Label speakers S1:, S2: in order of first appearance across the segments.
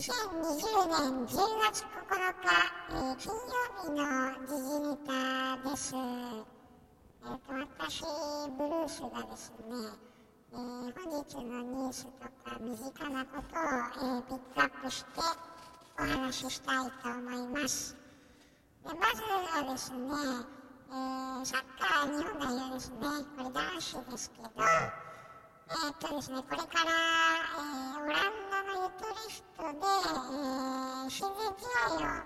S1: 2020年10月9日、えー、金曜日の時事ネタです。えーと、私、ブルースがですね、えー、本日のニュースとか身近なことを、えー、ピックアップしてお話ししたいと思います。でまずはですね、えー、サッカー日本代表ですね、これ男子ですけど、えー、っとですね、これから、えー、オランダのユトリストで、えー、親善試合を、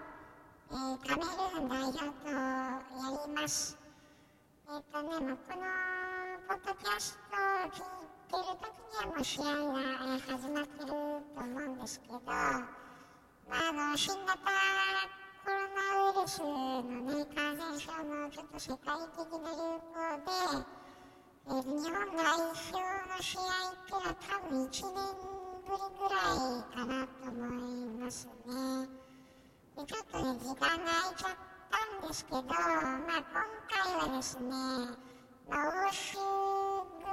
S1: えー、カメルーン代表とやります。えー、っとね、もうこのポッドキャストを聞いてる時にはもう試合が、えー、始まってると思うんですけど、まあ、あの、新型コロナウイルスのね、感染症のちょっと世界的な流行で、日本代表の試合ってのは多分1年ぶりぐらいかなと思いますね。でちょっとね、時間が空いちゃったんですけど、まあ、今回はですね、まあ、欧州組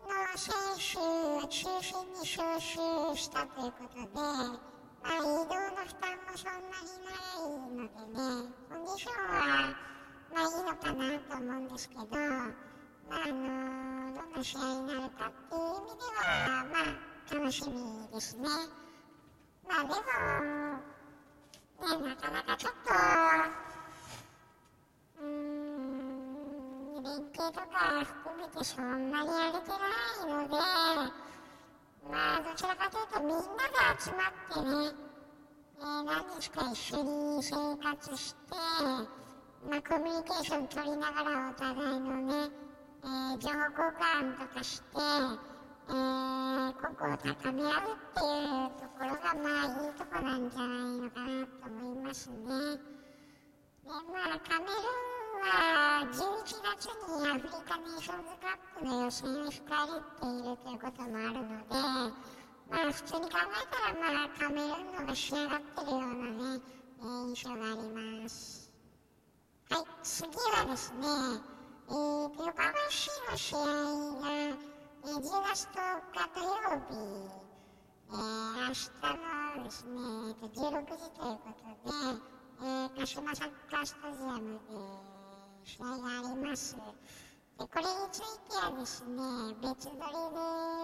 S1: の選手を中心に招集したということで、まあ、移動の負担もそんなにないのでね、コンディションはまあいいのかなと思うんですけど、まあ、あのどんな試合になるかっていう意味では、まあ、楽しみですね。まあでも、ね、なかなかちょっと、うーん、連携とか含めてそんなにやれてないので、まあどちらかというとみんなが集まってね、えー、何日か一緒に生活して、まあ、コミュニケーション取りながらお互いのね、えー、情報交換とかして、えー、個々を高め合うっていうところがまあいいとこなんじゃないのかなと思いますね。でまあカメルーンは11月にアフリカネーションズカップの予選を控えているということもあるので、まあ普通に考えたらまあカメルーンの方が仕上がってるようなね、えー、印象があります。はい、次はですね、えー、横浜市の試合が、えー、10月10日土曜日、えー、明日のですね、えー、16時ということで、えー、鹿島サッカースタジアムで試合があります。でこれについてはですね、別撮りで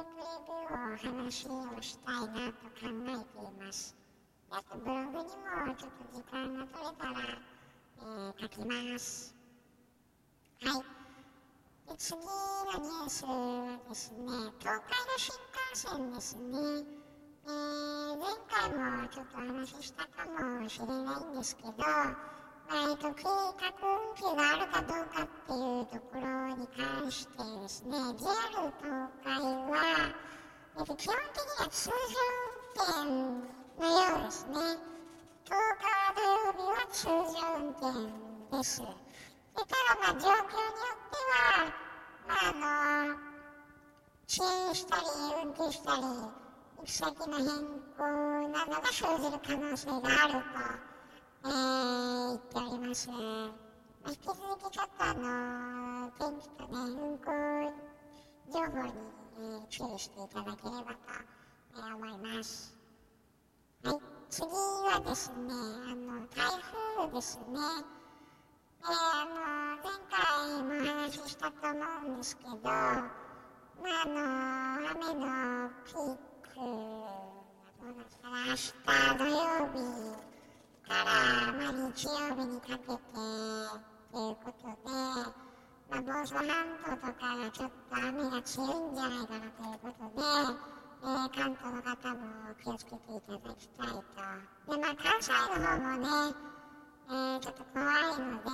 S1: プレビューを話をしたいなと考えています。あとブログにもちょっと時間が取れたらえー、書きます。はい。で次のニュースはですね、東海道新幹線ですね。えー、前回もちょっとお話ししたかもしれないんですけど、まあ、えっと、計画運休があるかどうかっていうところに関してですね、JR 東海は、えっと、基本的には通常運転のようですね。10日土曜日は通常運転です。でただまあ状況によっては、まあ、あの遅延したり運休したり行き先の変更などが生じる可能性があると、えー、言っております。まあ、引き続きちょっとあの天気とね運行情報に、えー、注意していただければと、えー、思います。次はですね、あの、台風ですね。で、あの、前回もお話ししたと思うんですけど、まあ、あの、雨のピーク、どうなったら、明日土曜日から、まあ、日曜日にかけて、ということで、まあ、房総半島とかがちょっと雨が強いんじゃないかなということで、えー、関東の方も気をつけていただきたいと。で、まあ、関西の方もね、えー、ちょっと怖いので、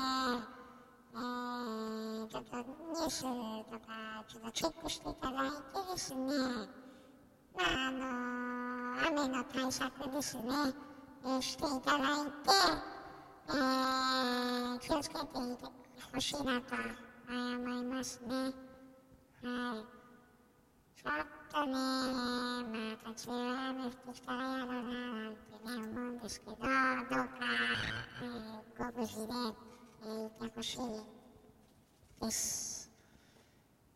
S1: えー、ちょっとニュースとか、ちょっとチェックしていただいてですね、まあ、あのー、雨の対策ですね、えー、していただいて、えー、気をつけていてほしいなと思いますね。はい。ちょっとね、まあ、立ち話してきたらやだななんてね、思うんですけど、どうか、えー、ご無事で、えー、いてほしいです。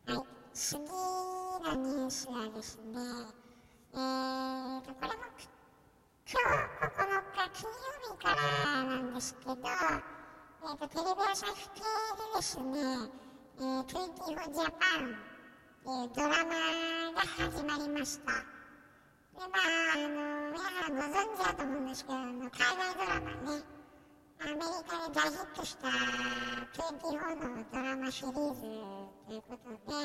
S1: はい。次のニュースはですね、えーと、これも、今日9日金曜日からなんですけど、えーと、テレビ朝日系でですね、えー、24ジャパンっていうドラマが始まりました。で、まあ、あの、皆さんご存知だと思うんですけど、あの海外ドラマね、アメリカで大ヒットした24のドラマシリーズということで、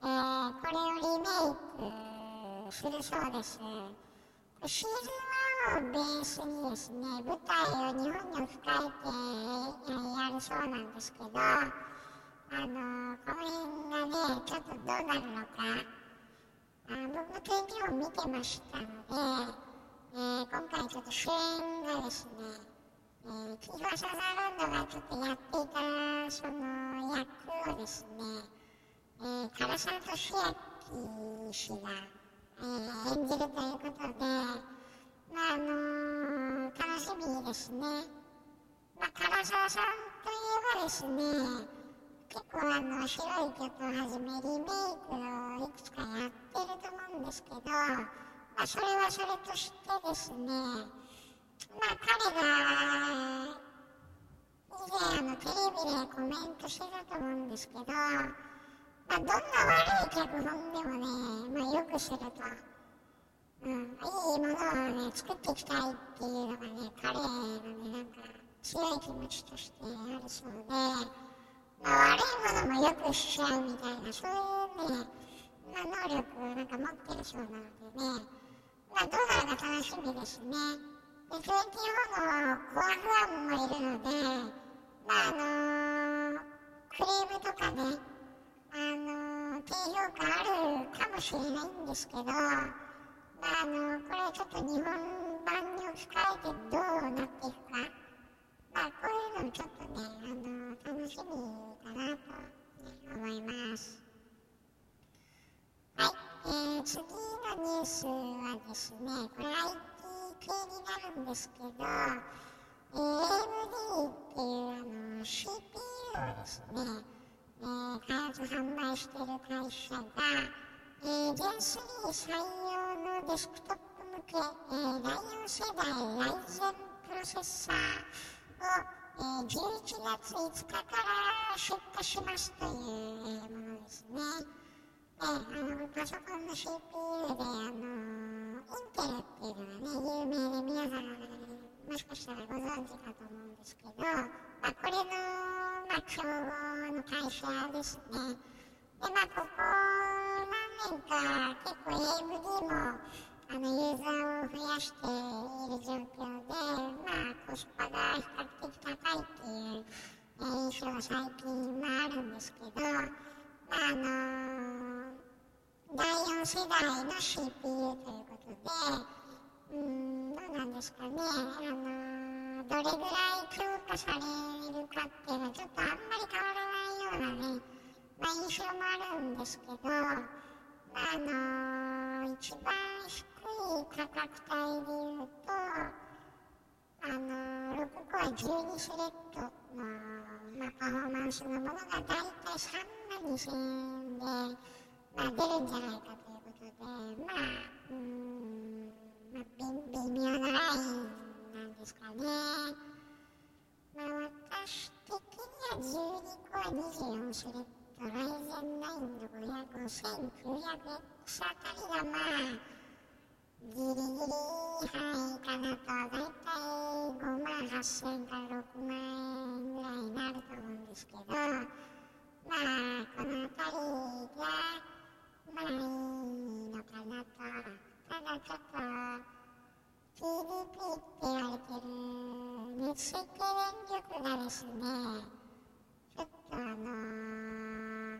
S1: えー、これをリメイクするそうです。シーズン1をベースにですね、舞台を日本に置き換えてやるそうなんですけど、あのこの辺がね、ちょっとどうなるのか、あ僕、天気を見てましたので、えー、今回ちょっと主演がですね、えー、キーファーサザーランドがちょっとやっていたその役をですね、えー、唐沢俊明氏が、えー、演じるということで、まああのー、楽しみですね。まあ、唐沢さんといえばですね、結構あの白い曲をはじめリメイクをいくつかやってると思うんですけど、まあ、それはそれとしてですね、まあ彼が以前あのテレビでコメントしてたと思うんですけど、まあ、どんな悪い脚本でもね、まあ、よくすると、うん、いいものをね、作っていきたいっていうのがね、彼のね、なんか、強い気持ちとしてあるそうで、ものもよくしちゃうみたいな、そういうね、まあ、能力をなんか持ってるそうなのでね、まあ、どうなるか楽しみですね。で、最近のコアファンもいるので、まあ、あのー、クリームとかね、あのー低評価あるかもしれないんですけど、まあ、あのーこれちょっと日本版に置き換えてどうんですけど、えー、AMD っていうあの CPU をですね、えー、開発販売している会社が、えー、Gen3 採用のデスクトップ向け、えー、第4世代ライゼンプロセッサーを、えー、11月5日から出荷しますという、えー、ものですね。えー、あのパソコンの CPU で、あのインテルっていうのがね、有名で皆さん、もしかしたらご存知かと思うんですけど、まあ、これのまあ、競合の会社ですね。で、まあ、ここ何年か結構 AMD もあのユーザーを増やしている状況で、まあ、コスパが比較的高いっていう、え、印象が最近はあるんですけど、まあ、あの、第4世代の CPU ということで、うん、どうなんですかね。あのどれぐらい強化されるかっていうのはちょっとあんまり変わらないようなね、まあ、印象もあるんですけど、あ、のー、一番低い価格帯で言うと、あの、6コア12スレッドの、まあ、パフォーマンスのものが大体3万2000円で、まあ、出るんじゃないかということで、まあ、うん、なんですかね。まあ、私的には12個は24スレッド、ライゼン9の500、5900X あたりがまあ、ギリギリ範囲かなと、だいたい5万8000から6万円ぐらいになると思うんですけど、まあ、このあたりが、まあいいのかなと。ただちょっと、PDP って言われてる熱水系電力がですね、ちょっとあのー、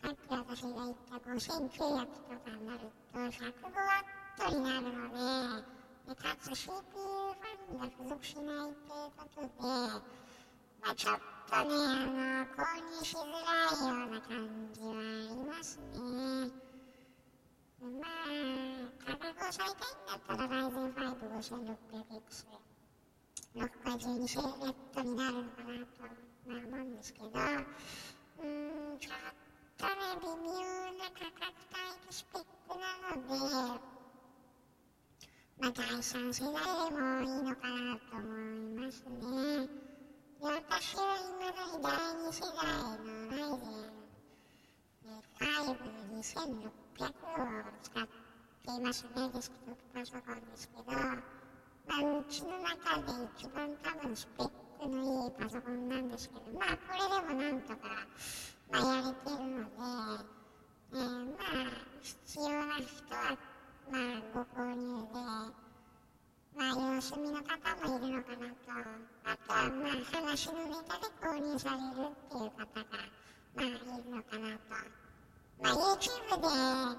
S1: さっき私が言った5900とかになると105ワットになるので、でかつ CPU ファンが付属しないということで、まあ、ちょっとね、あの、購入しづらいような感じはありますね。まあ、価格を最下位だったら Ryzen 5 5600X で6か12セレットになるのかなと、まあ、思うんですけど、うーん、ちょっとね、微妙な価格帯とスペックなので、まあ、第3世代でもいいのかなと思いますね。で、私は今だに第2世代のライゼン5 2600を使っていますね、デスクトップパソコンですけど、まあ、うちの中で一番多分スペックのいいパソコンなんですけど、まあ、これでもなんとか、まあ、やれてるので、えー、まあ、必要な人は、まあ、ご購入で、まあ、様子見の方もいるのかなと、あとは、まあ、話のネタで購入されるっていう方が、まあ、いるのかなと。まあ、YouTube で、ね、あ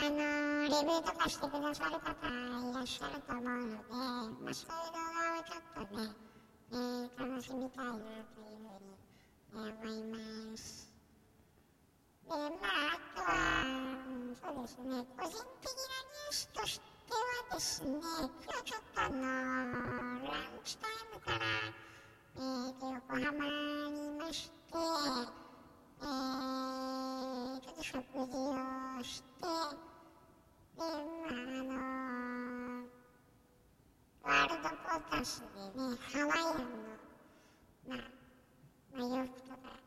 S1: のー、レビューとかしてくださる方いらっしゃると思うので、まあ、そういう動画をちょっとね、えー、楽しみたいなというふうに、えー、思います。で、まあ、あとは、そうですね、個人的なニュースとして、はですね、今日ちょっとあのー、ランチタイムから、えー、と横浜にいまして、えー、食事をして、で、まあ、あのー、ワールドポータスでね、ハワイアンの、まあ、まあ、洋服とか、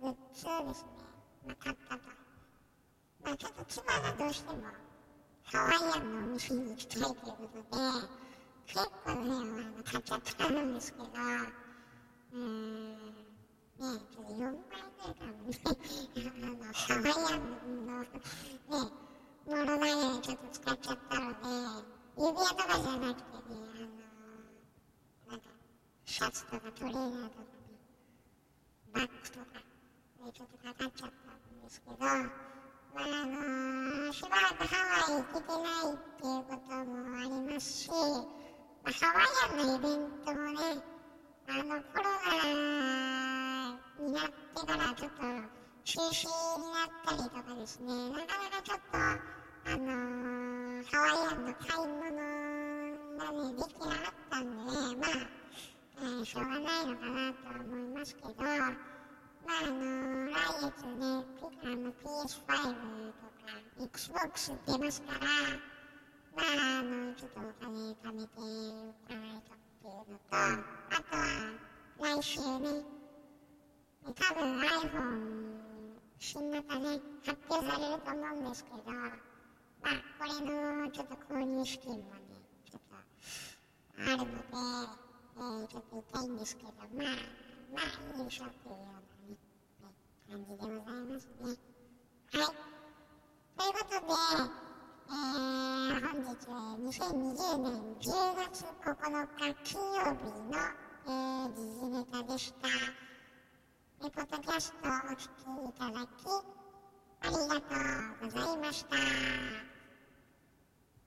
S1: グッズをですね、まあ、買ったと。まあ、ちょっと千葉がどうしても、ハワイアンのお店に行きたいということで、結構ね、あの、買っちゃったんですけど、うーん、ね、ちょっと4枚ぐらいかもね、あの、ハワイアンの、ね、ものだけでちょっと使っちゃったので、指輪とかじゃなくてね、あの、なんか、シャツとかトレーナーとかね、バッグとか、ね、ちょっとかかっちゃったんですけど、まあ、あのー、しばらくハワイ行けてないっていうこともありますし、まあ、ハワイアンのイベントもね、あの、コロナになってからちょっと中止になったりとかですね、なかなかちょっと、あのー、ハワイアンの買い物がね、できなかったんでね、まあ、えー、しょうがないのかなと思いますけど、まああの、来月ね、あの PS5 とか Xbox 出ますから、まああの、ちょっとお金貯めておかないとっていうのと、あとは来週ね、多分 iPhone 新型ね、発表されると思うんですけど、まあこれのちょっと購入資金もね、ちょっとあるので、えー、ちょっと痛いんですけど、まあ、まあいいでしょうっていうようなね感じでございますね。はい。ということで、えー、本日2020年10月9日金曜日の、えー、時事ネタでした。えポッドキャストをお聴きいただき、ありがとうございました。